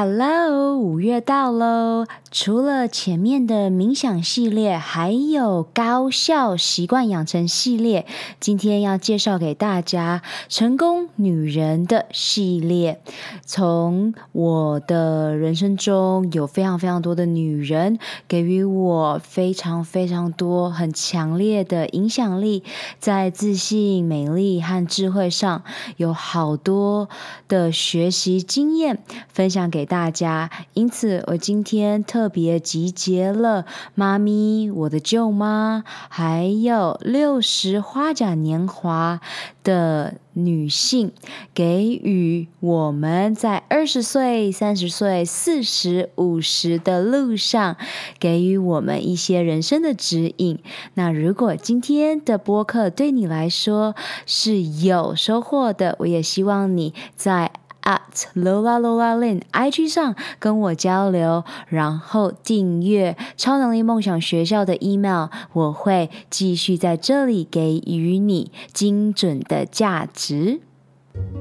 Hello，五月到喽！除了前面的冥想系列，还有高效习惯养成系列，今天要介绍给大家成功女人的系列。从我的人生中，有非常非常多的女人给予我非常非常多很强烈的影响力，在自信、美丽和智慧上有好多的学习经验分享给。大家，因此我今天特别集结了妈咪、我的舅妈，还有六十花甲年华的女性，给予我们在二十岁、三十岁、四十五十的路上，给予我们一些人生的指引。那如果今天的播客对你来说是有收获的，我也希望你在。At Lola Lola Lin IG 上跟我交流，然后订阅超能力梦想学校的 email，我会继续在这里给予你精准的价值。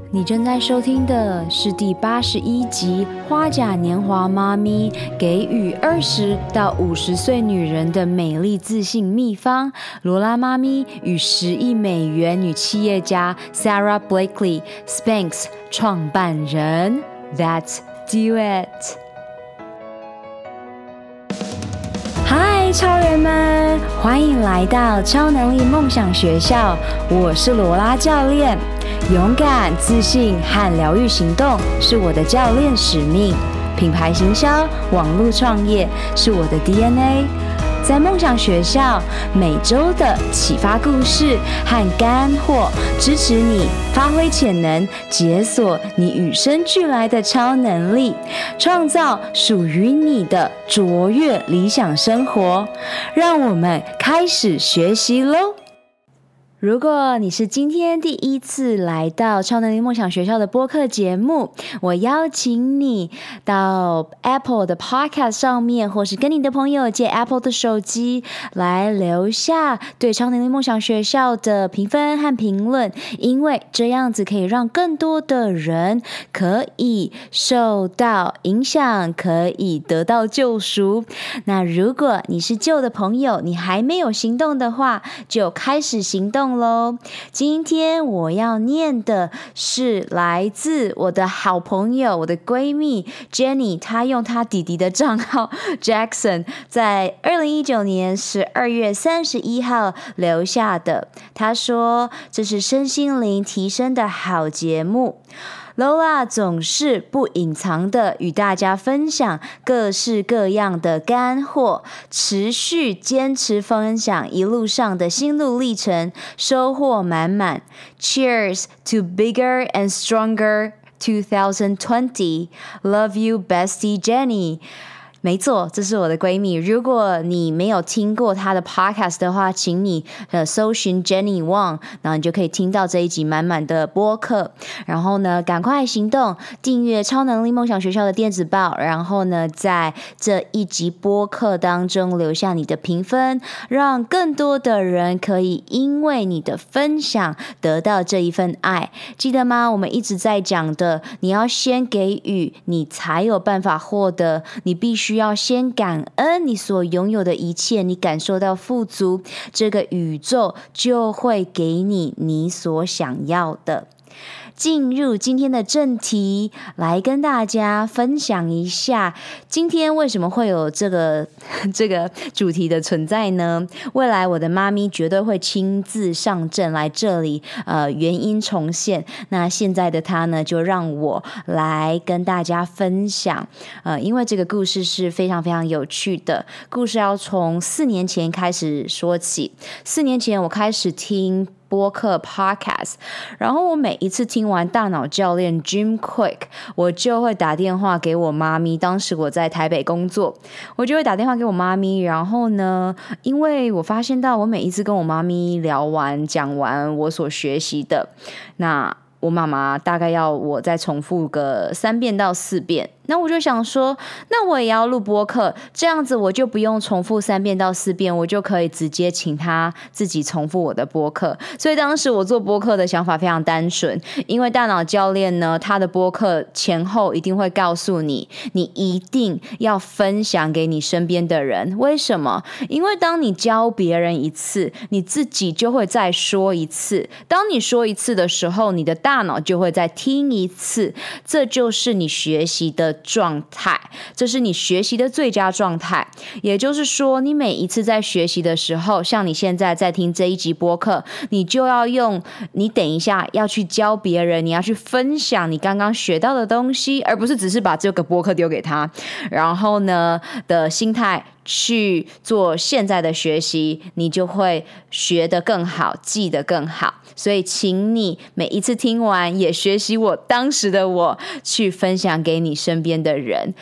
你正在收听的是第八十一集《花甲年华妈咪给予二十到五十岁女人的美丽自信秘方》，罗拉妈咪与十亿美元女企业家 Sarah Blakely Spanx 创办人。，That's do it！超人们，欢迎来到超能力梦想学校，我是罗拉教练。勇敢、自信和疗愈行动是我的教练使命，品牌行销、网络创业是我的 DNA。在梦想学校，每周的启发故事和干货，支持你发挥潜能，解锁你与生俱来的超能力，创造属于你的卓越理想生活。让我们开始学习喽！如果你是今天第一次来到超能力梦想学校的播客节目，我邀请你到 Apple 的 Podcast 上面，或是跟你的朋友借 Apple 的手机来留下对超能力梦想学校的评分和评论，因为这样子可以让更多的人可以受到影响，可以得到救赎。那如果你是旧的朋友，你还没有行动的话，就开始行动。喽，今天我要念的是来自我的好朋友，我的闺蜜 Jenny，她用她弟弟的账号 Jackson 在二零一九年十二月三十一号留下的。她说：“这是身心灵提升的好节目。” Lola 总是不隐藏的与大家分享各式各样的干货，持续坚持分享一路上的心路历程，收获满满。Cheers to bigger and stronger 2020. Love you, bestie Jenny. 没错，这是我的闺蜜。如果你没有听过她的 podcast 的话，请你呃搜寻 Jenny Wang，然后你就可以听到这一集满满的播客。然后呢，赶快行动，订阅超能力梦想学校的电子报。然后呢，在这一集播客当中留下你的评分，让更多的人可以因为你的分享得到这一份爱。记得吗？我们一直在讲的，你要先给予，你才有办法获得。你必须。要先感恩你所拥有的一切，你感受到富足，这个宇宙就会给你你所想要的。进入今天的正题，来跟大家分享一下，今天为什么会有这个 这个主题的存在呢？未来我的妈咪绝对会亲自上阵来这里，呃，原因重现。那现在的她呢，就让我来跟大家分享，呃，因为这个故事是非常非常有趣的，故事要从四年前开始说起。四年前我开始听。播客 Podcast，然后我每一次听完大脑教练 Jim Quick，我就会打电话给我妈咪。当时我在台北工作，我就会打电话给我妈咪。然后呢，因为我发现到我每一次跟我妈咪聊完、讲完我所学习的，那我妈妈大概要我再重复个三遍到四遍。那我就想说，那我也要录播客，这样子我就不用重复三遍到四遍，我就可以直接请他自己重复我的播客。所以当时我做播客的想法非常单纯，因为大脑教练呢，他的播客前后一定会告诉你，你一定要分享给你身边的人。为什么？因为当你教别人一次，你自己就会再说一次。当你说一次的时候，你的大脑就会再听一次。这就是你学习的状态，这是你学习的最佳状态。也就是说，你每一次在学习的时候，像你现在在听这一集播客，你就要用你等一下要去教别人，你要去分享你刚刚学到的东西，而不是只是把这个播客丢给他，然后呢的心态去做现在的学习，你就会学得更好，记得更好。所以，请你每一次听完，也学习我当时的我，去分享给你身边的人。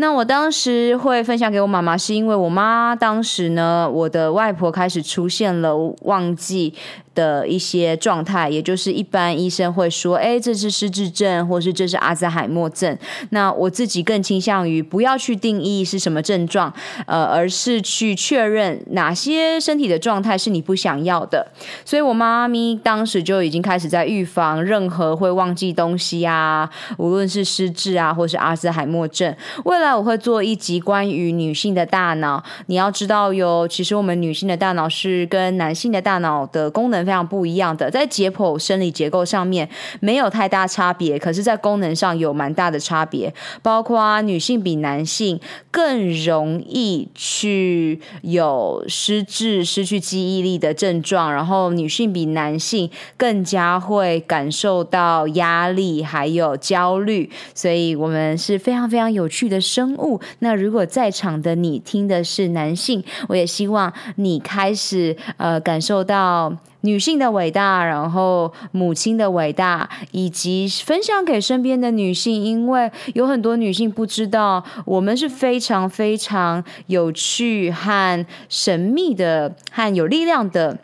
那我当时会分享给我妈妈，是因为我妈当时呢，我的外婆开始出现了忘记的一些状态，也就是一般医生会说，哎，这是失智症，或是这是阿兹海默症。那我自己更倾向于不要去定义是什么症状，呃，而是去确认哪些身体的状态是你不想要的。所以我妈咪当时就已经开始在预防任何会忘记东西啊，无论是失智啊，或是阿兹海默症。未来我会做一集关于女性的大脑，你要知道哟，其实我们女性的大脑是跟男性的大脑的功能非常不一样的，在解剖生理结构上面没有太大差别，可是，在功能上有蛮大的差别。包括女性比男性更容易去有失智、失去记忆力的症状，然后女性比男性更加会感受到压力还有焦虑。所以，我们是非常非常有趣的生物。那如果在场的你听的是男性，我也希望你开始呃感受到。女性的伟大，然后母亲的伟大，以及分享给身边的女性，因为有很多女性不知道，我们是非常非常有趣和神秘的，和有力量的。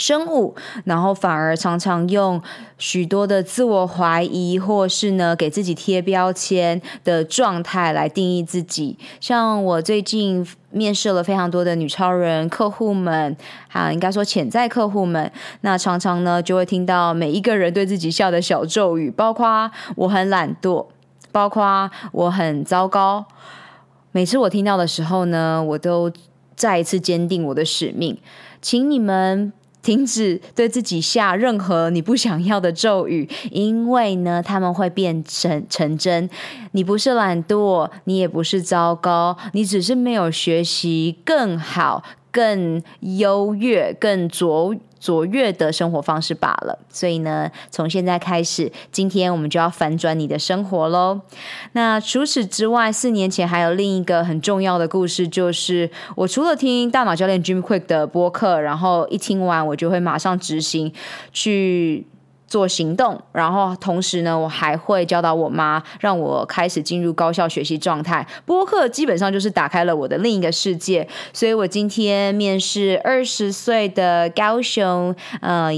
生物，然后反而常常用许多的自我怀疑，或是呢给自己贴标签的状态来定义自己。像我最近面试了非常多的女超人客户们，哈，应该说潜在客户们，那常常呢就会听到每一个人对自己下的小咒语，包括我很懒惰，包括我很糟糕。每次我听到的时候呢，我都再一次坚定我的使命，请你们。停止对自己下任何你不想要的咒语，因为呢，他们会变成成真。你不是懒惰，你也不是糟糕，你只是没有学习更好、更优越、更卓。卓越的生活方式罢了，所以呢，从现在开始，今天我们就要反转你的生活喽。那除此之外，四年前还有另一个很重要的故事，就是我除了听大脑教练 Jim Quick 的播客，然后一听完我就会马上执行去。做行动，然后同时呢，我还会教导我妈，让我开始进入高效学习状态。播客基本上就是打开了我的另一个世界，所以我今天面试二十岁的高雄呃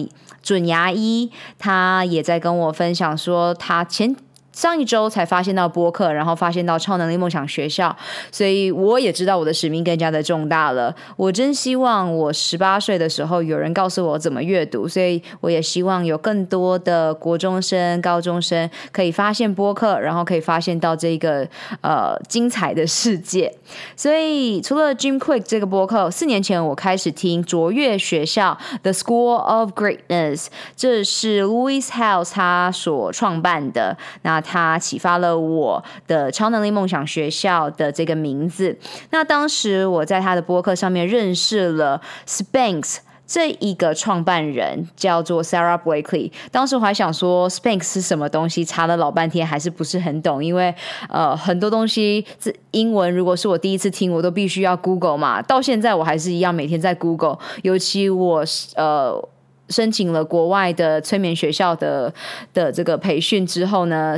准牙医，他也在跟我分享说他前。上一周才发现到播客，然后发现到超能力梦想学校，所以我也知道我的使命更加的重大了。我真希望我十八岁的时候有人告诉我怎么阅读，所以我也希望有更多的国中生、高中生可以发现播客，然后可以发现到这个呃精彩的世界。所以除了 Jim Quick 这个播客，四年前我开始听卓越学校 The School of Greatness，这是 Louis Howes 他所创办的那。他启发了我的超能力梦想学校的这个名字。那当时我在他的播客上面认识了 Spanx 这一个创办人，叫做 Sarah Blakely。当时我还想说 Spanx 是什么东西，查了老半天还是不是很懂，因为呃很多东西这英文如果是我第一次听，我都必须要 Google 嘛。到现在我还是一样每天在 Google，尤其我呃。申请了国外的催眠学校的的这个培训之后呢，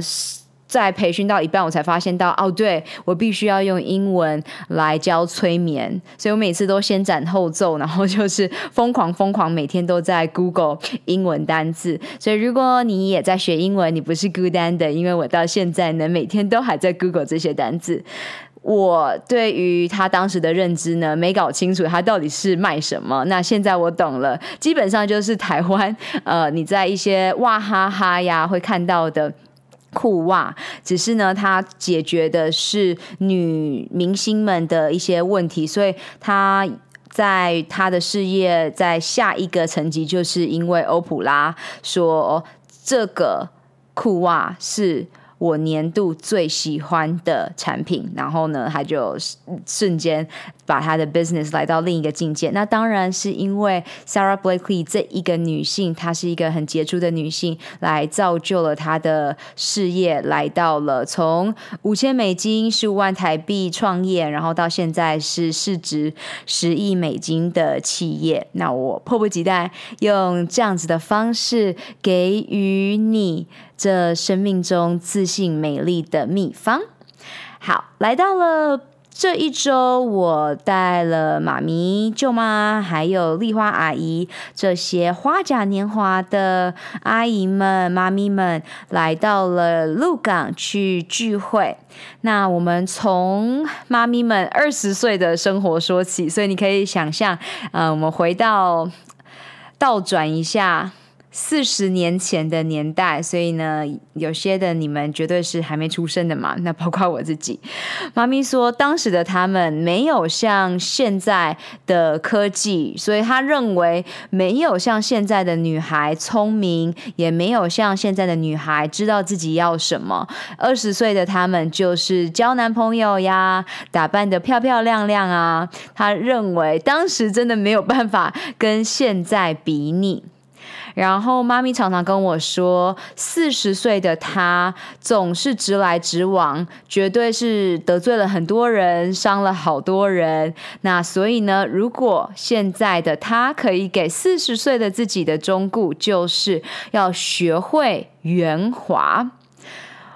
在培训到一半，我才发现到哦，对，我必须要用英文来教催眠，所以我每次都先斩后奏，然后就是疯狂疯狂，每天都在 Google 英文单字。所以如果你也在学英文，你不是孤单的，因为我到现在呢，每天都还在 Google 这些单字。我对于他当时的认知呢，没搞清楚他到底是卖什么。那现在我懂了，基本上就是台湾，呃，你在一些哇哈哈呀会看到的裤袜，只是呢，他解决的是女明星们的一些问题，所以他在他的事业在下一个层级，就是因为欧普拉说这个裤袜是。我年度最喜欢的产品，然后呢，他就瞬间把他的 business 来到另一个境界。那当然是因为 Sarah Blakely 这一个女性，她是一个很杰出的女性，来造就了她的事业，来到了从五千美金、十五万台币创业，然后到现在是市值十亿美金的企业。那我迫不及待用这样子的方式给予你。这生命中自信美丽的秘方。好，来到了这一周，我带了妈咪、舅妈，还有丽花阿姨这些花甲年华的阿姨们、妈咪们，来到了鹿港去聚会。那我们从妈咪们二十岁的生活说起，所以你可以想象，呃，我们回到倒转一下。四十年前的年代，所以呢，有些的你们绝对是还没出生的嘛。那包括我自己，妈咪说，当时的他们没有像现在的科技，所以他认为没有像现在的女孩聪明，也没有像现在的女孩知道自己要什么。二十岁的他们就是交男朋友呀，打扮得漂漂亮亮啊。他认为当时真的没有办法跟现在比拟。然后妈咪常常跟我说，四十岁的她总是直来直往，绝对是得罪了很多人，伤了好多人。那所以呢，如果现在的她可以给四十岁的自己的忠告，就是要学会圆滑。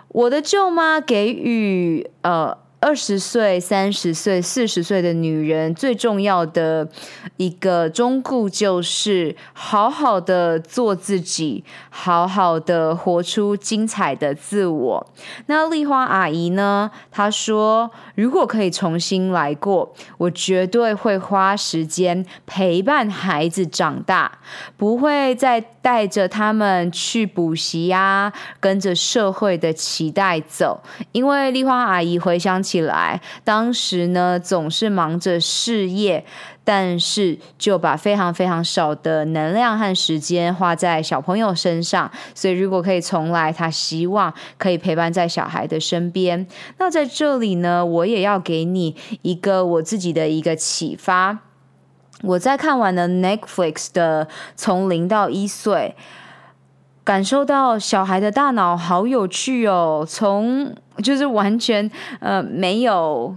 我的舅妈给予呃。二十岁、三十岁、四十岁的女人最重要的一个忠告就是好好的做自己，好好的活出精彩的自我。那丽花阿姨呢？她说：“如果可以重新来过，我绝对会花时间陪伴孩子长大，不会再带着他们去补习呀，跟着社会的期待走。因为丽花阿姨回想起来，当时呢，总是忙着事业，但是就把非常非常少的能量和时间花在小朋友身上。所以如果可以重来，他希望可以陪伴在小孩的身边。那在这里呢，我也要给你一个我自己的一个启发。我在看完了 Netflix 的《从零到一岁》，感受到小孩的大脑好有趣哦，从就是完全呃没有。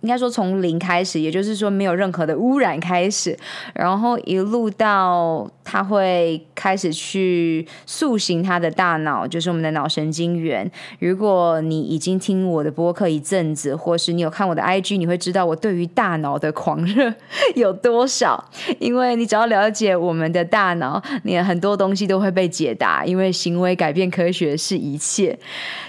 应该说从零开始，也就是说没有任何的污染开始，然后一路到他会开始去塑形他的大脑，就是我们的脑神经元。如果你已经听我的播客一阵子，或是你有看我的 IG，你会知道我对于大脑的狂热 有多少。因为你只要了解我们的大脑，你很多东西都会被解答。因为行为改变科学是一切，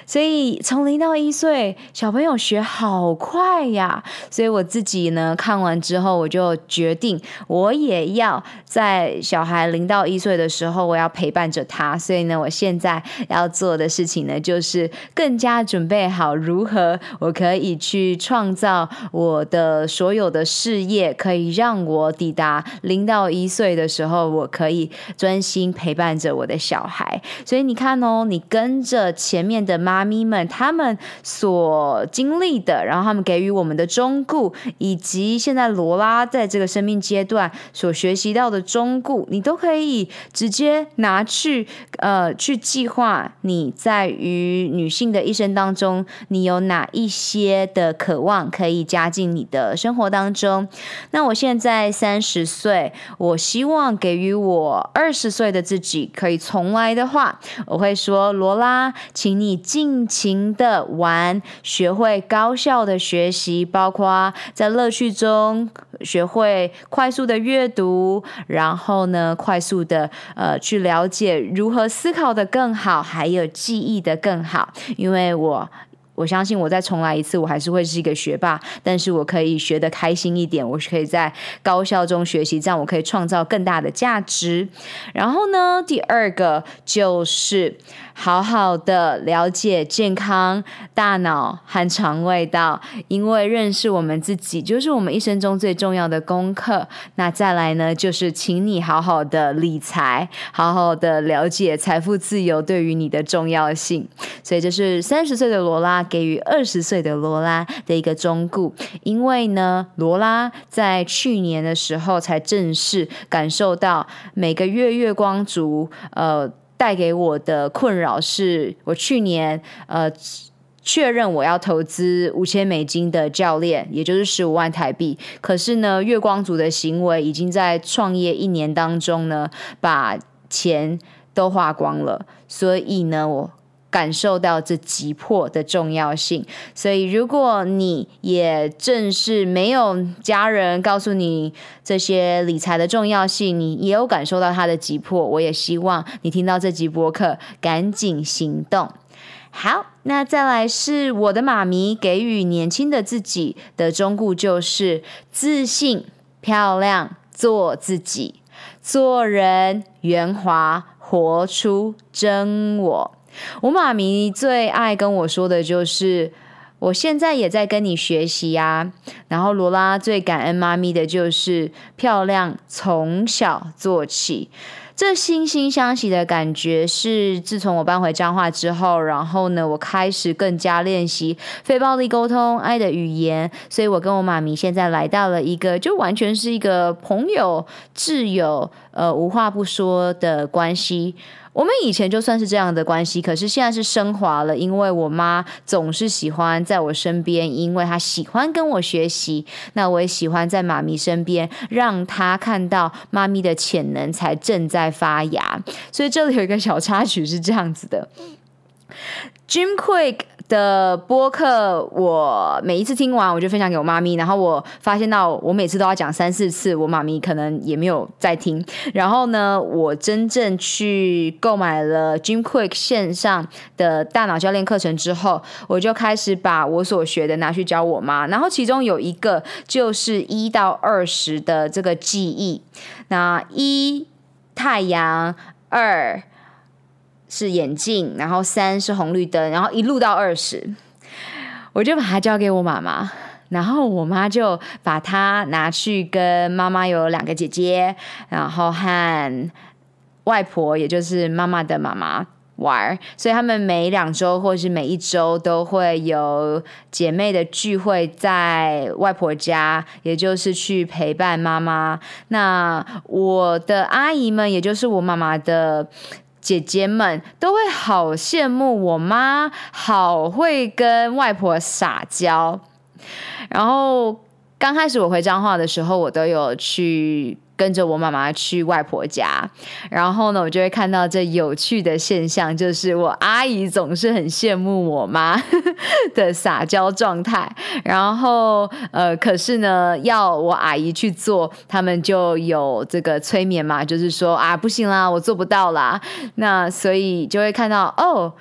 所以从零到一岁，小朋友学好快呀。所以我自己呢，看完之后，我就决定，我也要在小孩零到一岁的时候，我要陪伴着他。所以呢，我现在要做的事情呢，就是更加准备好如何我可以去创造我的所有的事业，可以让我抵达零到一岁的时候，我可以专心陪伴着我的小孩。所以你看哦，你跟着前面的妈咪们，他们所经历的，然后他们给予我们的忠顾，以及现在罗拉在这个生命阶段所学习到的忠顾，你都都可以直接拿去呃去计划你在于女性的一生当中，你有哪一些的渴望可以加进你的生活当中。那我现在三十岁，我希望给予我二十岁的自己可以重来的话，我会说：罗拉，请你尽情的玩，学会高效的学习，包括在乐趣中学会快速的阅读，然后呢，快速的呃去了解如何思考的更好，还有记忆的更好，因为我。我相信我再重来一次，我还是会是一个学霸，但是我可以学得开心一点，我可以在高效中学习，这样我可以创造更大的价值。然后呢，第二个就是。好好的了解健康大脑和肠胃道，因为认识我们自己就是我们一生中最重要的功课。那再来呢，就是请你好好的理财，好好的了解财富自由对于你的重要性。所以这是三十岁的罗拉给予二十岁的罗拉的一个忠告。因为呢，罗拉在去年的时候才正式感受到每个月月光族，呃。带给我的困扰是，我去年呃确认我要投资五千美金的教练，也就是十五万台币。可是呢，月光族的行为已经在创业一年当中呢，把钱都花光了。所以呢，我。感受到这急迫的重要性，所以如果你也正是没有家人告诉你这些理财的重要性，你也有感受到它的急迫，我也希望你听到这集播客赶紧行动。好，那再来是我的妈咪给予年轻的自己的忠告，就是自信、漂亮、做自己，做人圆滑，活出真我。我妈咪最爱跟我说的就是，我现在也在跟你学习呀。然后罗拉最感恩妈咪的就是漂亮，从小做起。这惺惺相惜的感觉是自从我搬回彰化之后，然后呢，我开始更加练习非暴力沟通、爱的语言。所以我跟我妈咪现在来到了一个，就完全是一个朋友、挚友，呃，无话不说的关系。我们以前就算是这样的关系，可是现在是升华了，因为我妈总是喜欢在我身边，因为她喜欢跟我学习。那我也喜欢在妈咪身边，让她看到妈咪的潜能才正在发芽。所以这里有一个小插曲是这样子的，Jim Quick。的播客，我每一次听完，我就分享给我妈咪。然后我发现到，我每次都要讲三四次，我妈咪可能也没有在听。然后呢，我真正去购买了 Jim Quick 线上的大脑教练课程之后，我就开始把我所学的拿去教我妈。然后其中有一个就是一到二十的这个记忆。那一太阳，二。是眼镜，然后三是红绿灯，然后一路到二十，我就把它交给我妈妈，然后我妈就把它拿去跟妈妈有两个姐姐，然后和外婆，也就是妈妈的妈妈玩，所以他们每两周或是每一周都会有姐妹的聚会在外婆家，也就是去陪伴妈妈。那我的阿姨们，也就是我妈妈的。姐姐们都会好羡慕我妈，好会跟外婆撒娇。然后刚开始我回彰化的时候，我都有去。跟着我妈妈去外婆家，然后呢，我就会看到这有趣的现象，就是我阿姨总是很羡慕我妈 的撒娇状态，然后呃，可是呢，要我阿姨去做，他们就有这个催眠嘛，就是说啊，不行啦，我做不到啦，那所以就会看到哦。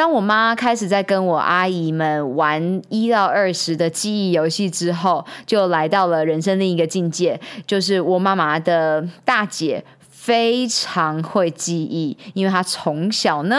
当我妈开始在跟我阿姨们玩一到二十的记忆游戏之后，就来到了人生另一个境界，就是我妈妈的大姐非常会记忆，因为她从小呢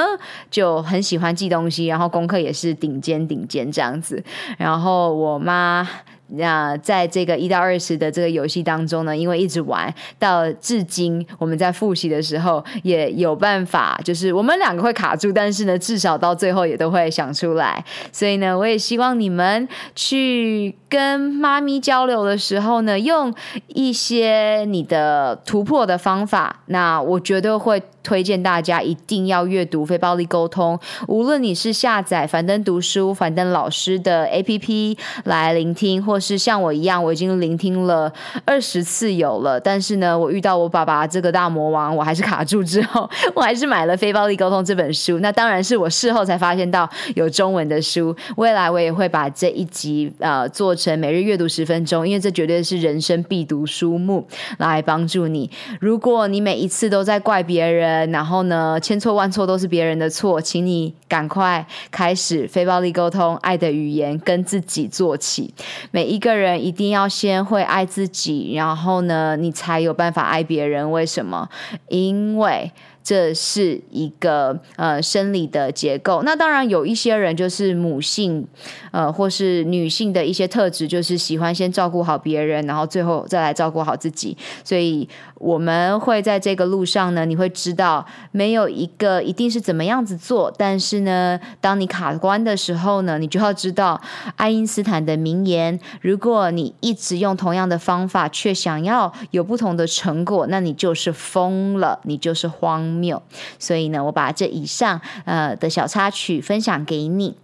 就很喜欢记东西，然后功课也是顶尖顶尖这样子。然后我妈那在这个一到二十的这个游戏当中呢，因为一直玩到至今，我们在复习的时候也有办法，就是我们两个会卡住，但是呢，至少到最后也都会想出来。所以呢，我也希望你们去跟妈咪交流的时候呢，用一些你的突破的方法。那我觉得会。推荐大家一定要阅读非暴力沟通，无论你是下载樊登读书、樊登老师的 APP 来聆听，或是像我一样，我已经聆听了二十次有了，但是呢，我遇到我爸爸这个大魔王，我还是卡住之后，我还是买了《非暴力沟通》这本书。那当然是我事后才发现到有中文的书，未来我也会把这一集呃做成每日阅读十分钟，因为这绝对是人生必读书目，来帮助你。如果你每一次都在怪别人，然后呢，千错万错都是别人的错，请你赶快开始非暴力沟通，爱的语言跟自己做起。每一个人一定要先会爱自己，然后呢，你才有办法爱别人。为什么？因为。这是一个呃生理的结构。那当然有一些人就是母性，呃，或是女性的一些特质，就是喜欢先照顾好别人，然后最后再来照顾好自己。所以我们会在这个路上呢，你会知道没有一个一定是怎么样子做。但是呢，当你卡关的时候呢，你就要知道爱因斯坦的名言：如果你一直用同样的方法，却想要有不同的成果，那你就是疯了，你就是荒。谬，所以呢，我把这以上呃的小插曲分享给你。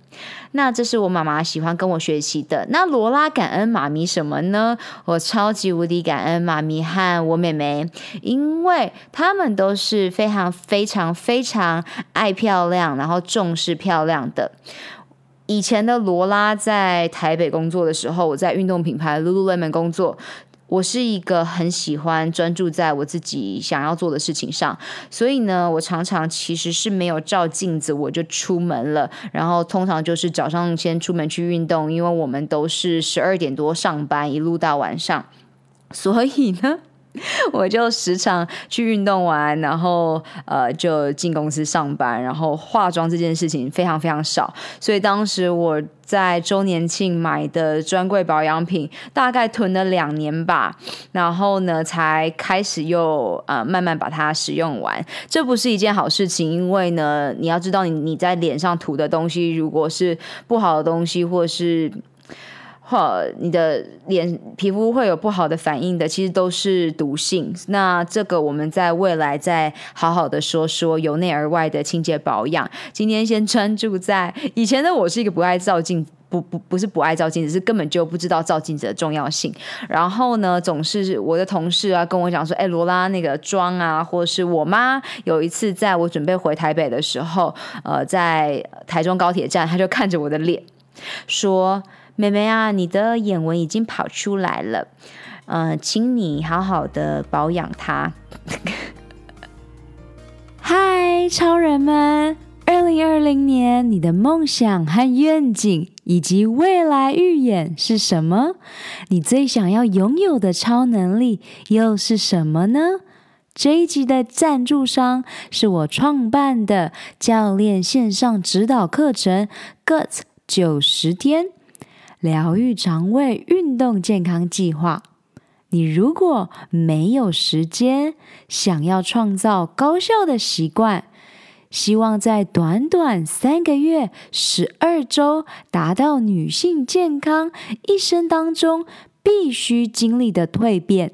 那这是我妈妈喜欢跟我学习的。那罗拉感恩妈咪什么呢？我超级无敌感恩妈咪和我妹妹，因为她们都是非常非常非常爱漂亮，然后重视漂亮的。以前的罗拉在台北工作的时候，我在运动品牌 Lululemon 工作。我是一个很喜欢专注在我自己想要做的事情上，所以呢，我常常其实是没有照镜子我就出门了，然后通常就是早上先出门去运动，因为我们都是十二点多上班，一路到晚上，所以呢。我就时常去运动完，然后呃就进公司上班，然后化妆这件事情非常非常少，所以当时我在周年庆买的专柜保养品大概囤了两年吧，然后呢才开始又呃慢慢把它使用完。这不是一件好事情，因为呢你要知道你你在脸上涂的东西如果是不好的东西，或是。或你的脸皮肤会有不好的反应的，其实都是毒性。那这个我们在未来再好好的说说由内而外的清洁保养。今天先专注在以前的我是一个不爱照镜，不不不是不爱照镜子，是根本就不知道照镜子的重要性。然后呢，总是我的同事啊跟我讲说，哎，罗拉那个妆啊，或者是我妈有一次在我准备回台北的时候，呃，在台中高铁站，她就看着我的脸说。妹妹啊，你的眼纹已经跑出来了，呃，请你好好的保养它。嗨，超人们！二零二零年你的梦想和愿景以及未来预演是什么？你最想要拥有的超能力又是什么呢？这一集的赞助商是我创办的教练线上指导课程 GUTS 九十天。疗愈肠胃运动健康计划。你如果没有时间，想要创造高效的习惯，希望在短短三个月、十二周达到女性健康一生当中必须经历的蜕变。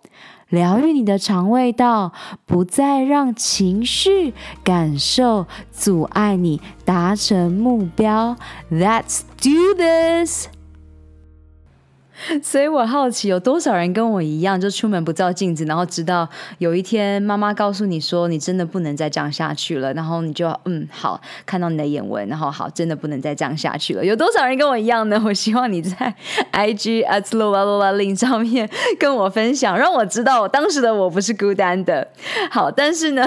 疗愈你的肠胃道，不再让情绪感受阻碍你达成目标。Let's do this. 所以我好奇，有多少人跟我一样，就出门不照镜子，然后直到有一天妈妈告诉你说，你真的不能再这样下去了，然后你就嗯好，看到你的眼纹，然后好，真的不能再这样下去了。有多少人跟我一样呢？我希望你在 IG at Lola Lola Lin 上面跟我分享，让我知道我当时的我不是孤单的。好，但是呢，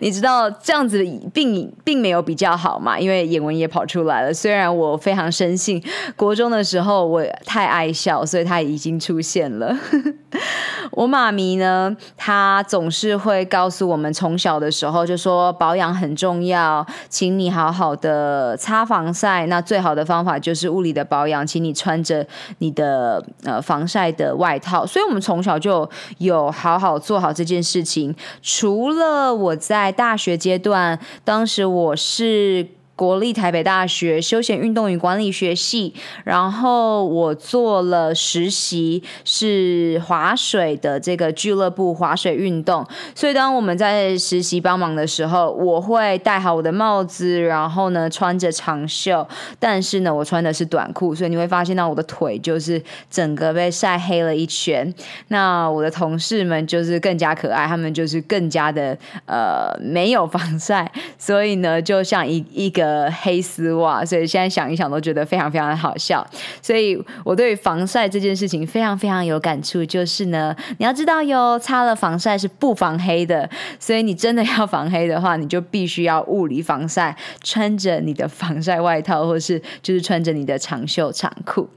你知道这样子并并没有比较好嘛，因为眼纹也跑出来了。虽然我非常深信，国中的时候我太爱笑。所以他已经出现了。我妈咪呢，她总是会告诉我们，从小的时候就说保养很重要，请你好好的擦防晒。那最好的方法就是物理的保养，请你穿着你的呃防晒的外套。所以我们从小就有好好做好这件事情。除了我在大学阶段，当时我是。国立台北大学休闲运动与管理学系，然后我做了实习，是划水的这个俱乐部划水运动。所以当我们在实习帮忙的时候，我会戴好我的帽子，然后呢穿着长袖，但是呢我穿的是短裤，所以你会发现到我的腿就是整个被晒黑了一圈。那我的同事们就是更加可爱，他们就是更加的呃没有防晒，所以呢就像一一个。呃，黑丝袜，所以现在想一想都觉得非常非常好笑。所以我对防晒这件事情非常非常有感触，就是呢，你要知道哟，擦了防晒是不防黑的，所以你真的要防黑的话，你就必须要物理防晒，穿着你的防晒外套，或是就是穿着你的长袖长裤。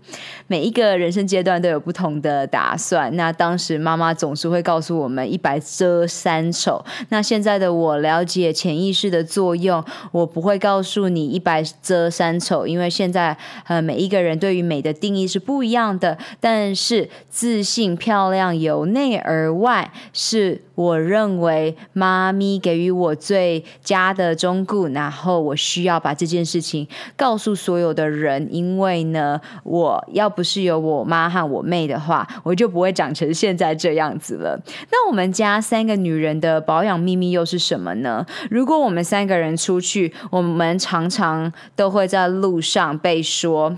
每一个人生阶段都有不同的打算。那当时妈妈总是会告诉我们“一白遮三丑”。那现在的我了解潜意识的作用，我不会告诉。祝你一白遮三丑，因为现在呃每一个人对于美的定义是不一样的，但是自信漂亮由内而外是我认为妈咪给予我最佳的忠告，然后我需要把这件事情告诉所有的人，因为呢，我要不是有我妈和我妹的话，我就不会长成现在这样子了。那我们家三个女人的保养秘密又是什么呢？如果我们三个人出去，我们常常都会在路上被说：“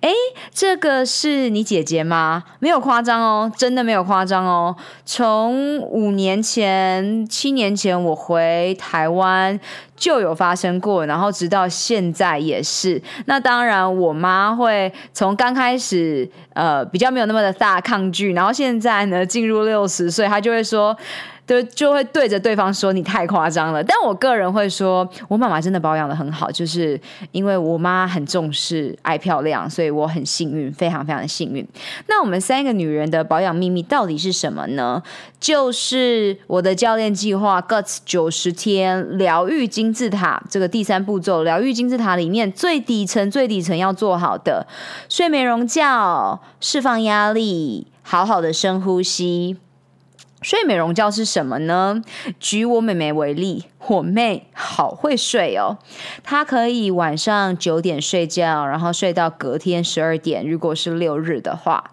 诶，这个是你姐姐吗？”没有夸张哦，真的没有夸张哦。从五年前、七年前我回台湾就有发生过，然后直到现在也是。那当然，我妈会从刚开始呃比较没有那么的大抗拒，然后现在呢进入六十岁，她就会说。就就会对着对方说，你太夸张了，但我个人会说，我妈妈真的保养得很好，就是因为我妈很重视爱漂亮，所以我很幸运，非常非常的幸运。那我们三个女人的保养秘密到底是什么呢？就是我的教练计划 Guts 九十天疗愈金字塔这个第三步骤，疗愈金字塔里面最底层最底层要做好的睡美容觉，释放压力，好好的深呼吸。睡美容觉是什么呢？举我妹妹为例，我妹好会睡哦，她可以晚上九点睡觉，然后睡到隔天十二点，如果是六日的话。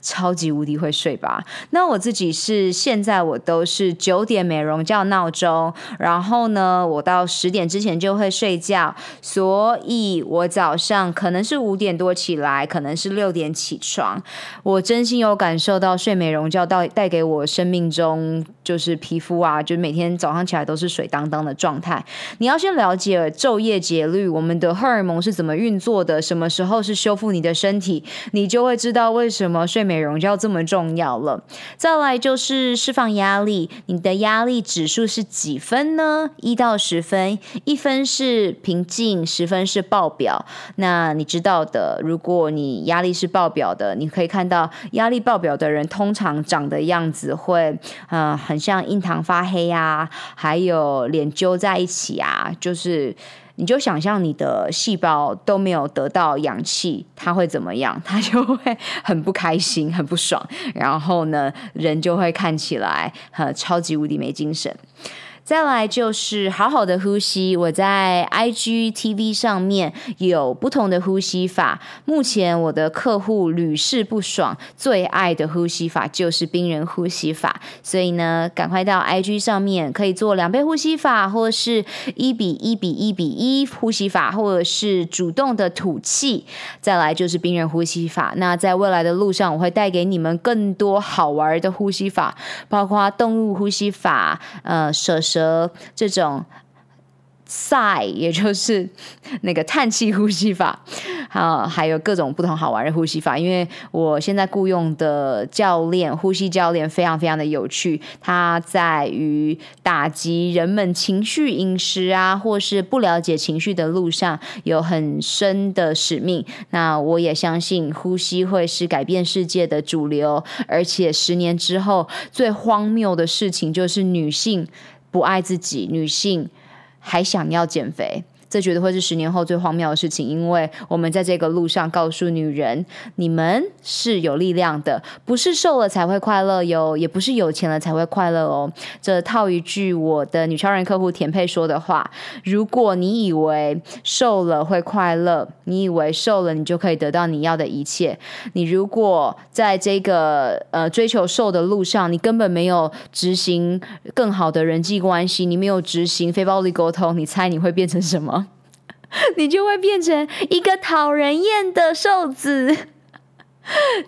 超级无敌会睡吧？那我自己是现在我都是九点美容觉闹钟，然后呢，我到十点之前就会睡觉，所以我早上可能是五点多起来，可能是六点起床。我真心有感受到睡美容觉带带给我生命中就是皮肤啊，就每天早上起来都是水当当的状态。你要先了解昼夜节律，我们的荷尔蒙是怎么运作的，什么时候是修复你的身体，你就会知道为什么睡美容觉这么重要了。再来就是释放压力，你的压力指数是几分呢？一到十分，一分是平静，十分是爆表。那你知道的，如果你压力是爆表的，你可以看到压力爆表的人通常长的样子会，呃，很像印堂发黑啊，还有脸揪在一起啊，就是。你就想象你的细胞都没有得到氧气，它会怎么样？它就会很不开心、很不爽，然后呢，人就会看起来很超级无敌没精神。再来就是好好的呼吸，我在 IGTV 上面有不同的呼吸法。目前我的客户屡试不爽，最爱的呼吸法就是冰人呼吸法。所以呢，赶快到 IG 上面可以做两倍呼吸法，或是一比一比一比一呼吸法，或者是主动的吐气。再来就是冰人呼吸法。那在未来的路上，我会带给你们更多好玩的呼吸法，包括动物呼吸法，呃，蛇蛇。的这种 sigh，也就是那个叹气呼吸法，啊，还有各种不同好玩的呼吸法。因为我现在雇佣的教练，呼吸教练非常非常的有趣，他在于打击人们情绪饮食啊，或是不了解情绪的路上有很深的使命。那我也相信呼吸会是改变世界的主流，而且十年之后最荒谬的事情就是女性。不爱自己，女性还想要减肥。这绝对会是十年后最荒谬的事情，因为我们在这个路上告诉女人，你们是有力量的，不是瘦了才会快乐哟，也不是有钱了才会快乐哦。这套一句我的女超人客户田佩说的话：如果你以为瘦了会快乐，你以为瘦了你就可以得到你要的一切，你如果在这个呃追求瘦的路上，你根本没有执行更好的人际关系，你没有执行非暴力沟通，你猜你会变成什么？你就会变成一个讨人厌的瘦子。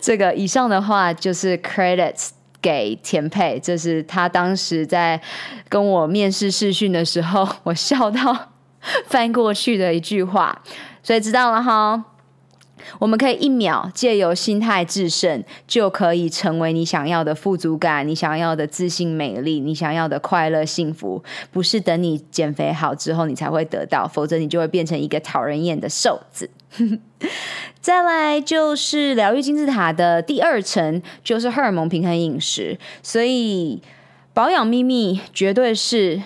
这个以上的话就是 credits 给田佩，这是他当时在跟我面试试训的时候，我笑到翻过去的一句话，所以知道了哈。我们可以一秒借由心态致胜，就可以成为你想要的富足感，你想要的自信、美丽，你想要的快乐、幸福。不是等你减肥好之后你才会得到，否则你就会变成一个讨人厌的瘦子。再来就是疗愈金字塔的第二层，就是荷尔蒙平衡饮食。所以保养秘密绝对是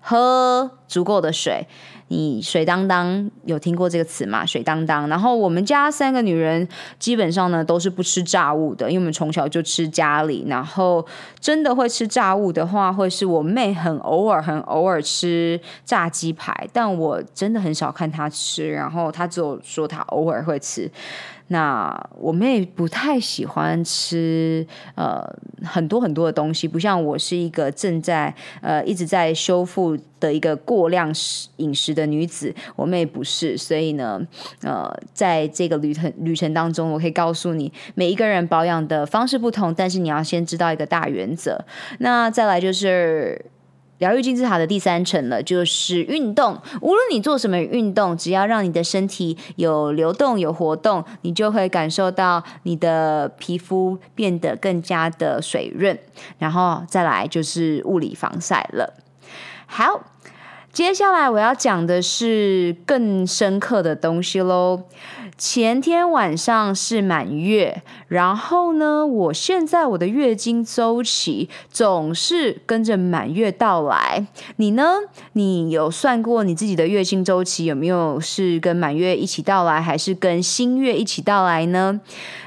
喝足够的水。你水当当有听过这个词吗？水当当。然后我们家三个女人基本上呢都是不吃炸物的，因为我们从小就吃家里。然后真的会吃炸物的话，会是我妹很偶尔、很偶尔吃炸鸡排，但我真的很少看她吃。然后她只有说她偶尔会吃。那我妹不太喜欢吃呃很多很多的东西，不像我是一个正在呃一直在修复的一个过量饮食的女子，我妹不是，所以呢呃在这个旅程旅程当中，我可以告诉你，每一个人保养的方式不同，但是你要先知道一个大原则。那再来就是。疗愈金字塔的第三层了，就是运动。无论你做什么运动，只要让你的身体有流动、有活动，你就会感受到你的皮肤变得更加的水润。然后再来就是物理防晒了。好，接下来我要讲的是更深刻的东西喽。前天晚上是满月，然后呢，我现在我的月经周期总是跟着满月到来。你呢？你有算过你自己的月经周期有没有是跟满月一起到来，还是跟新月一起到来呢？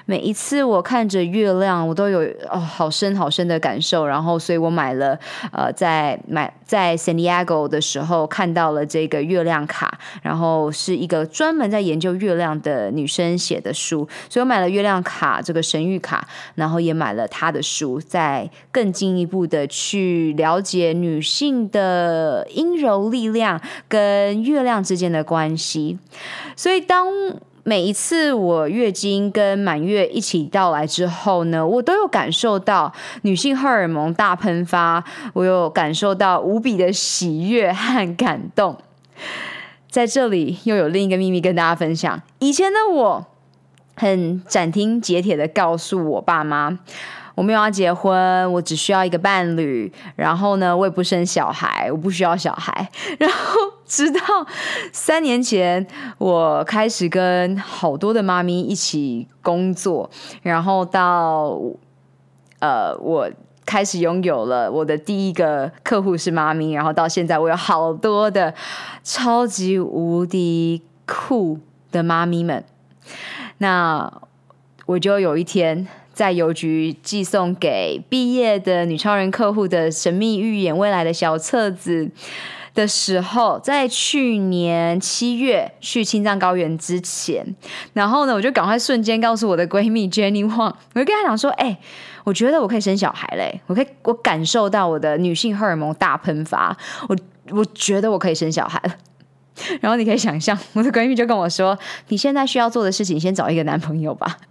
每一次我看着月亮，我都有哦好深好深的感受。然后，所以我买了呃，在买在 San Diego 的时候。看到了这个月亮卡，然后是一个专门在研究月亮的女生写的书，所以我买了月亮卡这个神谕卡，然后也买了他的书，再更进一步的去了解女性的阴柔力量跟月亮之间的关系。所以当每一次我月经跟满月一起到来之后呢，我都有感受到女性荷尔蒙大喷发，我有感受到无比的喜悦和感动。在这里又有另一个秘密跟大家分享：以前的我很斩钉截铁的告诉我爸妈，我没有要结婚，我只需要一个伴侣。然后呢，我也不生小孩，我不需要小孩。然后。直到三年前，我开始跟好多的妈咪一起工作，然后到呃，我开始拥有了我的第一个客户是妈咪，然后到现在我有好多的超级无敌酷的妈咪们。那我就有一天在邮局寄送给毕业的女超人客户的神秘预言未来的小册子。的时候，在去年七月去青藏高原之前，然后呢，我就赶快瞬间告诉我的闺蜜 Jenny Wang，我就跟她讲说：“哎、我觉得我可以生小孩嘞，我可以，我感受到我的女性荷尔蒙大喷发，我我觉得我可以生小孩了。”然后你可以想象，我的闺蜜就跟我说：“你现在需要做的事情，先找一个男朋友吧。”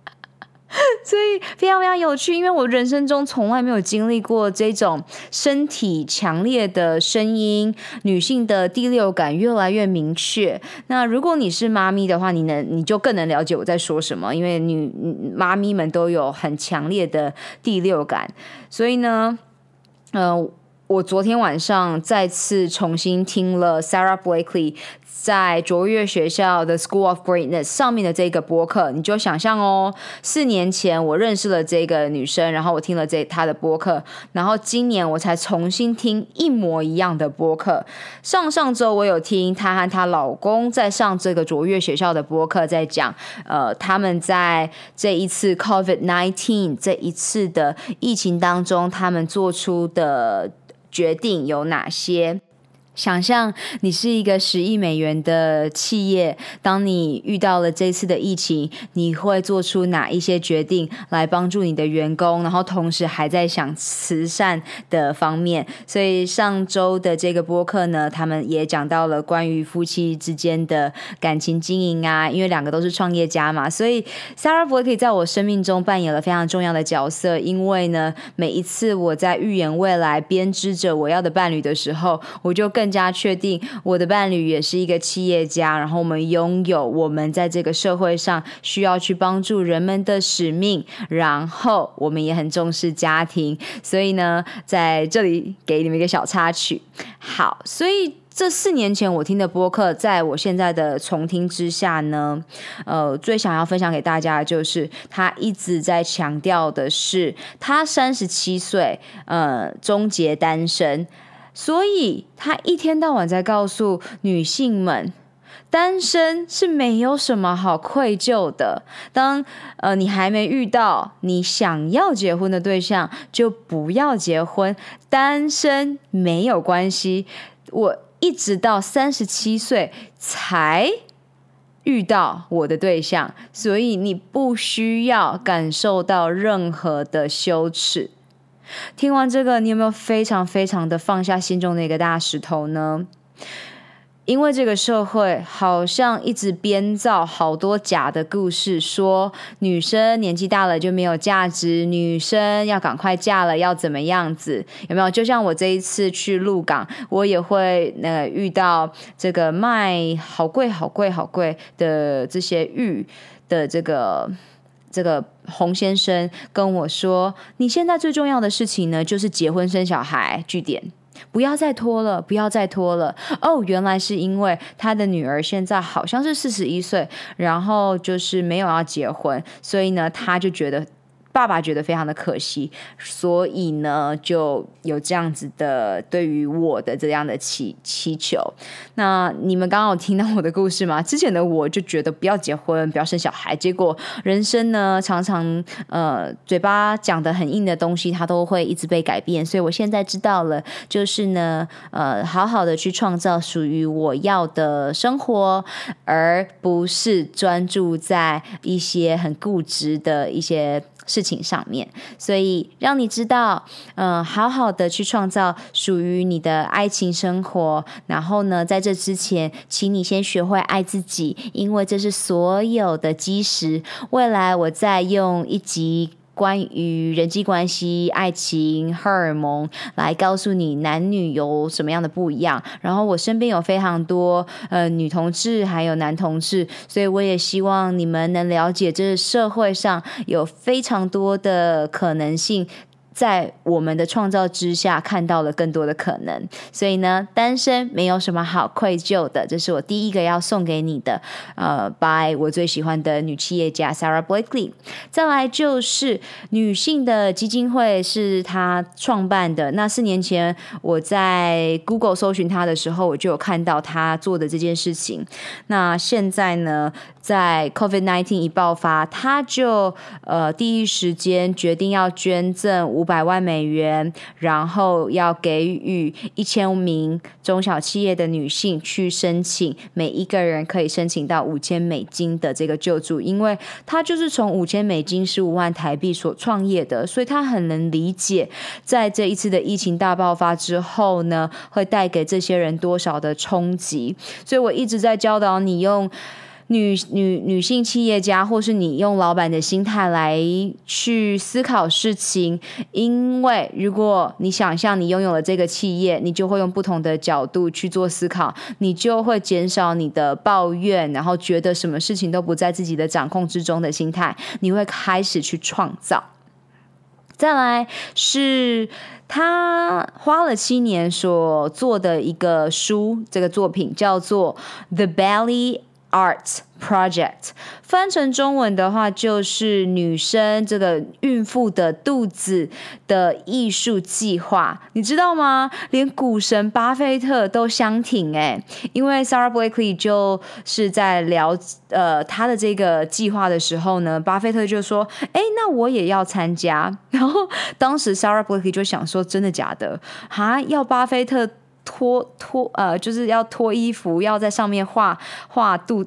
所以非常非常有趣，因为我人生中从来没有经历过这种身体强烈的声音，女性的第六感越来越明确。那如果你是妈咪的话，你能你就更能了解我在说什么，因为女妈咪们都有很强烈的第六感。所以呢，呃，我昨天晚上再次重新听了 Sarah Blakely。在卓越学校的 School of Greatness 上面的这个播客，你就想象哦，四年前我认识了这个女生，然后我听了这她的播客，然后今年我才重新听一模一样的播客。上上周我有听她和她老公在上这个卓越学校的播客，在讲呃他们在这一次 COVID-19 这一次的疫情当中，他们做出的决定有哪些。想象你是一个十亿美元的企业，当你遇到了这次的疫情，你会做出哪一些决定来帮助你的员工？然后同时还在想慈善的方面。所以上周的这个播客呢，他们也讲到了关于夫妻之间的感情经营啊，因为两个都是创业家嘛，所以 Sara Blakely 在我生命中扮演了非常重要的角色。因为呢，每一次我在预言未来、编织着我要的伴侣的时候，我就更更加确定我的伴侣也是一个企业家，然后我们拥有我们在这个社会上需要去帮助人们的使命，然后我们也很重视家庭，所以呢，在这里给你们一个小插曲。好，所以这四年前我听的播客，在我现在的重听之下呢，呃，最想要分享给大家的就是他一直在强调的是，他三十七岁，呃，终结单身。所以，他一天到晚在告诉女性们，单身是没有什么好愧疚的。当呃你还没遇到你想要结婚的对象，就不要结婚，单身没有关系。我一直到三十七岁才遇到我的对象，所以你不需要感受到任何的羞耻。听完这个，你有没有非常非常的放下心中的一个大石头呢？因为这个社会好像一直编造好多假的故事，说女生年纪大了就没有价值，女生要赶快嫁了要怎么样子？有没有？就像我这一次去鹿港，我也会呃遇到这个卖好贵好贵好贵的这些玉的这个。这个洪先生跟我说：“你现在最重要的事情呢，就是结婚生小孩。据点，不要再拖了，不要再拖了。哦，原来是因为他的女儿现在好像是四十一岁，然后就是没有要结婚，所以呢，他就觉得爸爸觉得非常的可惜，所以呢，就有这样子的对于我的这样的祈祈求。那你们刚刚有听到我的故事吗？之前的我就觉得不要结婚，不要生小孩，结果人生呢，常常呃嘴巴讲得很硬的东西，它都会一直被改变。所以我现在知道了，就是呢，呃，好好的去创造属于我要的生活，而不是专注在一些很固执的一些。事情上面，所以让你知道，嗯、好好的去创造属于你的爱情生活。然后呢，在这之前，请你先学会爱自己，因为这是所有的基石。未来我再用一集。关于人际关系、爱情、荷尔蒙，来告诉你男女有什么样的不一样。然后我身边有非常多呃女同志，还有男同志，所以我也希望你们能了解，这社会上有非常多的可能性。在我们的创造之下，看到了更多的可能。所以呢，单身没有什么好愧疚的。这是我第一个要送给你的，呃，by 我最喜欢的女企业家 Sarah Blakely。再来就是女性的基金会是她创办的。那四年前我在 Google 搜寻她的时候，我就有看到她做的这件事情。那现在呢，在 COVID-19 一爆发，他就呃第一时间决定要捐赠五百万美元，然后要给予一千名中小企业的女性去申请，每一个人可以申请到五千美金的这个救助，因为他就是从五千美金十五万台币所创业的，所以他很能理解，在这一次的疫情大爆发之后呢，会带给这些人多少的冲击，所以我一直在教导你用。女女女性企业家，或是你用老板的心态来去思考事情，因为如果你想象你拥有了这个企业，你就会用不同的角度去做思考，你就会减少你的抱怨，然后觉得什么事情都不在自己的掌控之中的心态，你会开始去创造。再来是他花了七年所做的一个书，这个作品叫做《The Belly》。Art Project 翻成中文的话，就是女生这个孕妇的肚子的艺术计划，你知道吗？连股神巴菲特都相挺哎，因为 Sara Blakely 就是在聊呃他的这个计划的时候呢，巴菲特就说：“哎，那我也要参加。”然后当时 Sara Blakely 就想说：“真的假的？哈，要巴菲特？”脱脱呃，就是要脱衣服，要在上面画画肚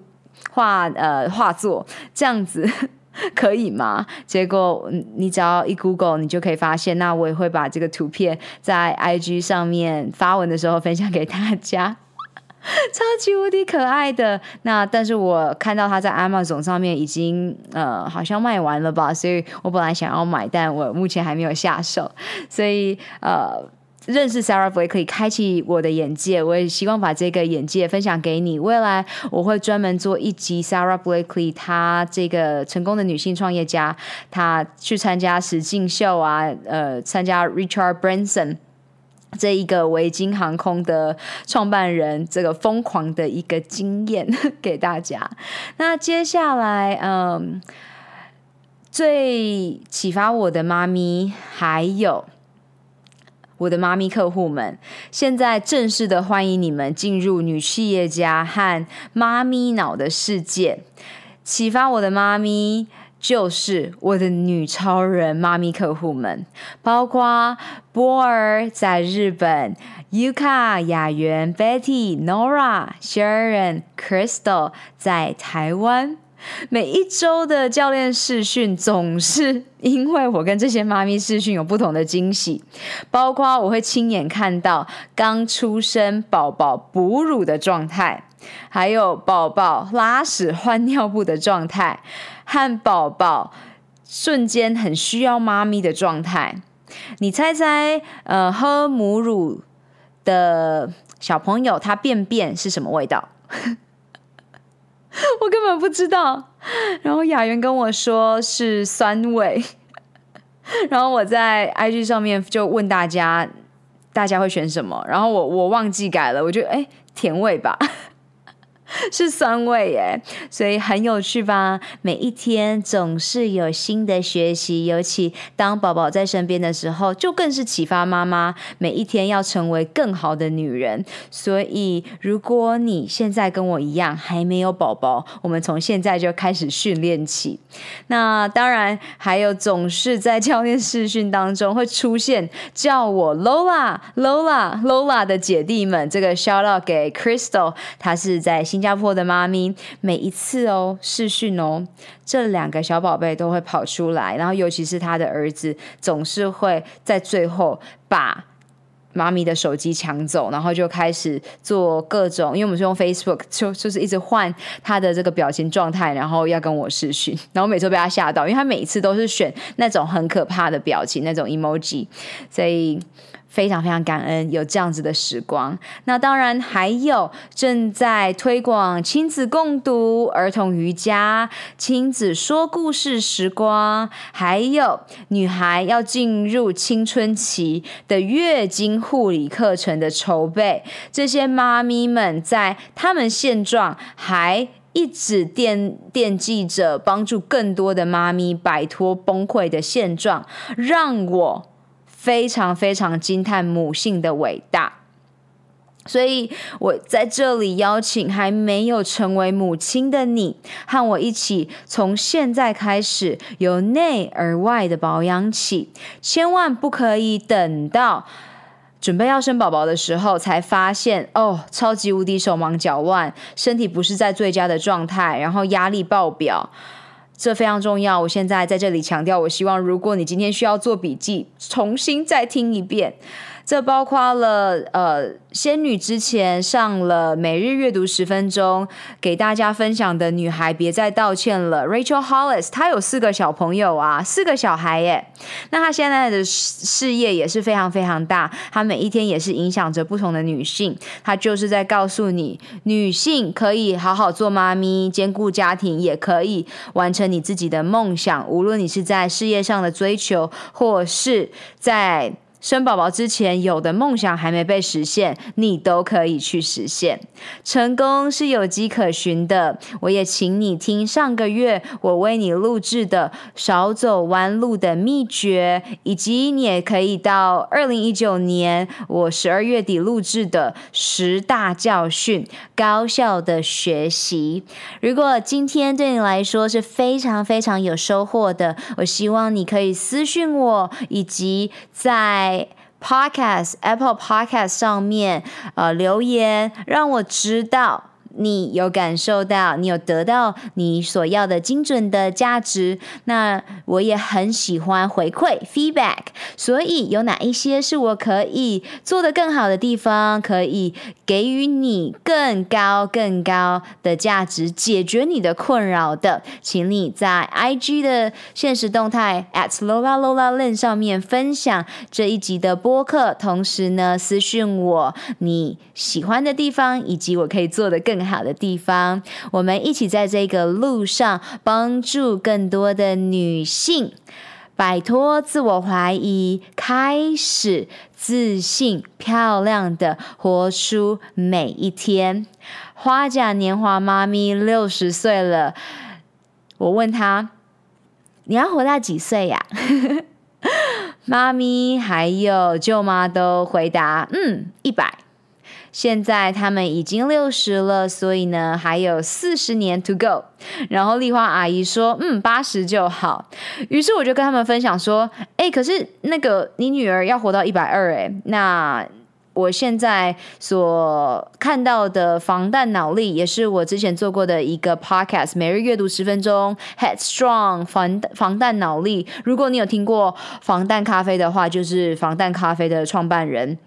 画呃画作，这样子可以吗？结果你只要一 Google，你就可以发现。那我也会把这个图片在 IG 上面发文的时候分享给大家，超级无敌可爱的。那但是我看到他在 Amazon 上面已经呃好像卖完了吧，所以我本来想要买，但我目前还没有下手，所以呃。认识 Sarah Blakely 可以开启我的眼界，我也希望把这个眼界分享给你。未来我会专门做一集 Sarah Blakely，她这个成功的女性创业家，她去参加实境秀啊，呃，参加 Richard Branson 这一个维京航空的创办人，这个疯狂的一个经验 给大家。那接下来，嗯，最启发我的妈咪还有。我的妈咪客户们，现在正式的欢迎你们进入女企业家和妈咪脑的世界。启发我的妈咪就是我的女超人妈咪客户们，包括波儿在日本，Yuka、雅媛、Betty、Nora、Sharon、Crystal 在台湾。每一周的教练试训总是因为我跟这些妈咪试训有不同的惊喜，包括我会亲眼看到刚出生宝宝哺乳的状态，还有宝宝拉屎换尿布的状态，和宝宝瞬间很需要妈咪的状态。你猜猜，呃，喝母乳的小朋友他便便是什么味道？我根本不知道，然后雅媛跟我说是酸味，然后我在 IG 上面就问大家，大家会选什么？然后我我忘记改了，我就哎，甜味吧。是酸味耶，所以很有趣吧？每一天总是有新的学习，尤其当宝宝在身边的时候，就更是启发妈妈每一天要成为更好的女人。所以，如果你现在跟我一样还没有宝宝，我们从现在就开始训练起。那当然，还有总是在教练试训当中会出现叫我 Lola、Lola、Lola 的姐弟们，这个 shout out 给 Crystal，她是在新加坡的妈咪，每一次哦试训哦，这两个小宝贝都会跑出来，然后尤其是他的儿子，总是会在最后把妈咪的手机抢走，然后就开始做各种，因为我们是用 Facebook，就就是一直换他的这个表情状态，然后要跟我视讯，然后每次都被他吓到，因为他每一次都是选那种很可怕的表情，那种 emoji，所以。非常非常感恩有这样子的时光。那当然还有正在推广亲子共读、儿童瑜伽、亲子说故事时光，还有女孩要进入青春期的月经护理课程的筹备。这些妈咪们在他们现状还一直惦惦记着帮助更多的妈咪摆脱崩溃的现状，让我。非常非常惊叹母性的伟大，所以我在这里邀请还没有成为母亲的你，和我一起从现在开始由内而外的保养起，千万不可以等到准备要生宝宝的时候才发现哦，超级无敌手忙脚乱，身体不是在最佳的状态，然后压力爆表。这非常重要，我现在在这里强调，我希望如果你今天需要做笔记，重新再听一遍。这包括了呃，仙女之前上了每日阅读十分钟，给大家分享的女孩别再道歉了。Rachel Hollis，她有四个小朋友啊，四个小孩耶。那她现在的事业也是非常非常大，她每一天也是影响着不同的女性。她就是在告诉你，女性可以好好做妈咪，兼顾家庭，也可以完成你自己的梦想。无论你是在事业上的追求，或是在生宝宝之前有的梦想还没被实现，你都可以去实现。成功是有迹可循的。我也请你听上个月我为你录制的少走弯路的秘诀，以及你也可以到二零一九年我十二月底录制的十大教训，高效的学习。如果今天对你来说是非常非常有收获的，我希望你可以私讯我，以及在。Podcast Apple Podcast 上面，呃，留言让我知道。你有感受到，你有得到你所要的精准的价值，那我也很喜欢回馈 feedback。所以有哪一些是我可以做的更好的地方，可以给予你更高更高的价值，解决你的困扰的，请你在 IG 的限时动态 at Lola Lola Lin 上面分享这一集的播客，同时呢私讯我你喜欢的地方，以及我可以做的更。好的地方，我们一起在这个路上帮助更多的女性摆脱自我怀疑，开始自信、漂亮的活出每一天。花甲年华妈咪六十岁了，我问她：“你要活到几岁呀？” 妈咪还有舅妈都回答：“嗯，一百。”现在他们已经六十了，所以呢还有四十年 to go。然后丽花阿姨说：“嗯，八十就好。”于是我就跟他们分享说：“哎，可是那个你女儿要活到一百二，哎，那我现在所看到的防弹脑力，也是我之前做过的一个 podcast，每日阅读十分钟，Headstrong 防防弹脑力。如果你有听过防弹咖啡的话，就是防弹咖啡的创办人。”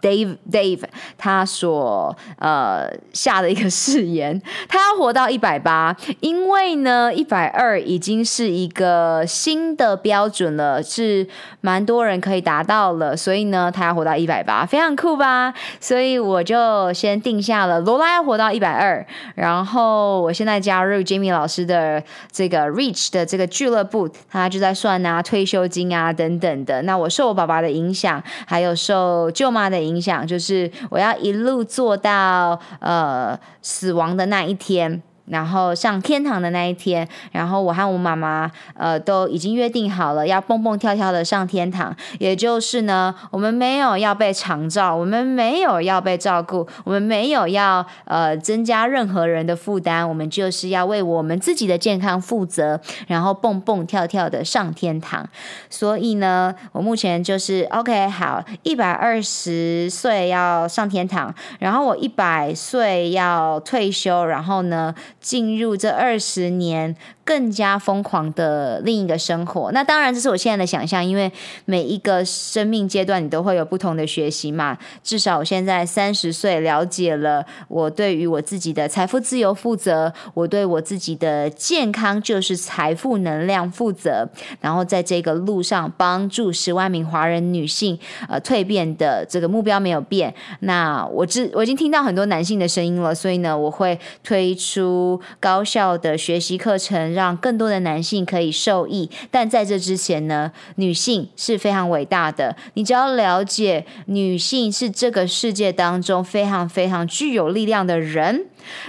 Dave Dave 他所呃下的一个誓言，他要活到一百八，因为呢一百二已经是一个新的标准了，是蛮多人可以达到了，所以呢他要活到一百八，非常酷吧？所以我就先定下了罗拉要活到一百二，然后我现在加入 Jamie 老师的这个 Reach 的这个俱乐部，他就在算啊退休金啊等等的。那我受我爸爸的影响，还有受舅妈的。影响，就是我要一路做到呃死亡的那一天。然后上天堂的那一天，然后我和我妈妈呃都已经约定好了，要蹦蹦跳跳的上天堂。也就是呢，我们没有要被长照，我们没有要被照顾，我们没有要呃增加任何人的负担，我们就是要为我们自己的健康负责，然后蹦蹦跳跳的上天堂。所以呢，我目前就是 OK，好，一百二十岁要上天堂，然后我一百岁要退休，然后呢，进入这二十年。更加疯狂的另一个生活，那当然这是我现在的想象，因为每一个生命阶段你都会有不同的学习嘛。至少我现在三十岁，了解了我对于我自己的财富自由负责，我对我自己的健康就是财富能量负责，然后在这个路上帮助十万名华人女性呃蜕变的这个目标没有变。那我知我已经听到很多男性的声音了，所以呢，我会推出高效的学习课程。让让更多的男性可以受益，但在这之前呢，女性是非常伟大的。你只要了解，女性是这个世界当中非常非常具有力量的人，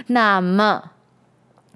那么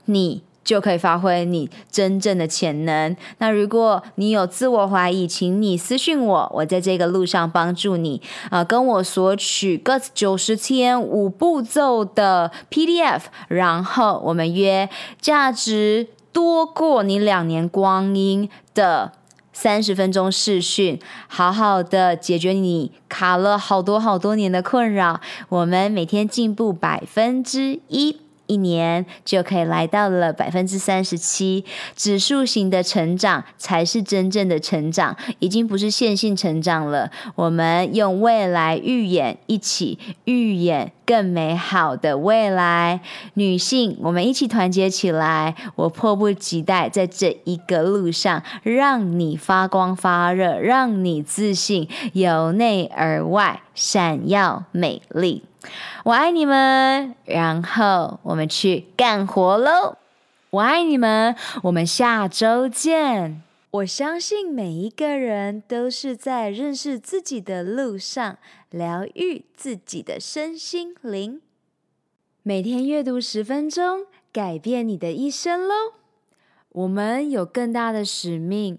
你就可以发挥你真正的潜能。那如果你有自我怀疑，请你私讯我，我在这个路上帮助你。啊、跟我索取个九十天五步骤的 PDF，然后我们约价值。多过你两年光阴的三十分钟视讯，好好的解决你卡了好多好多年的困扰。我们每天进步百分之一。一年就可以来到了百分之三十七，指数型的成长才是真正的成长，已经不是线性成长了。我们用未来预演，一起预演更美好的未来。女性，我们一起团结起来，我迫不及待在这一个路上，让你发光发热，让你自信，由内而外闪耀美丽。我爱你们，然后我们去干活喽！我爱你们，我们下周见。我相信每一个人都是在认识自己的路上，疗愈自己的身心灵。每天阅读十分钟，改变你的一生喽！我们有更大的使命。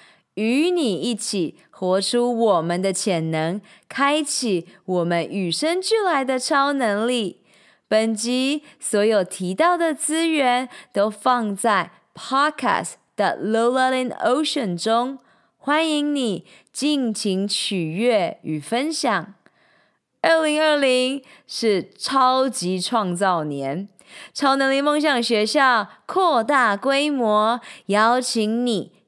与你一起活出我们的潜能，开启我们与生俱来的超能力。本集所有提到的资源都放在 Podcast 的 Lola in Ocean 中，欢迎你尽情取悦与分享。二零二零是超级创造年，超能力梦想学校扩大规模，邀请你。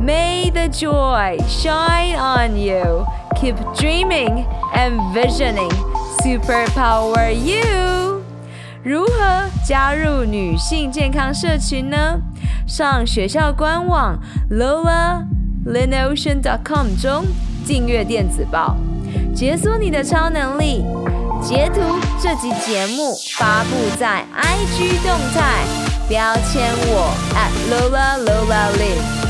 May the joy shine on you. Keep dreaming and visioning. Superpower you. 如何加入女性健康社群呢？上学校官网 lolaLinOcean.com 中订阅电子报，解锁你的超能力。截图这集节目发布在 IG 动态，标签我 @LolaLolaLin。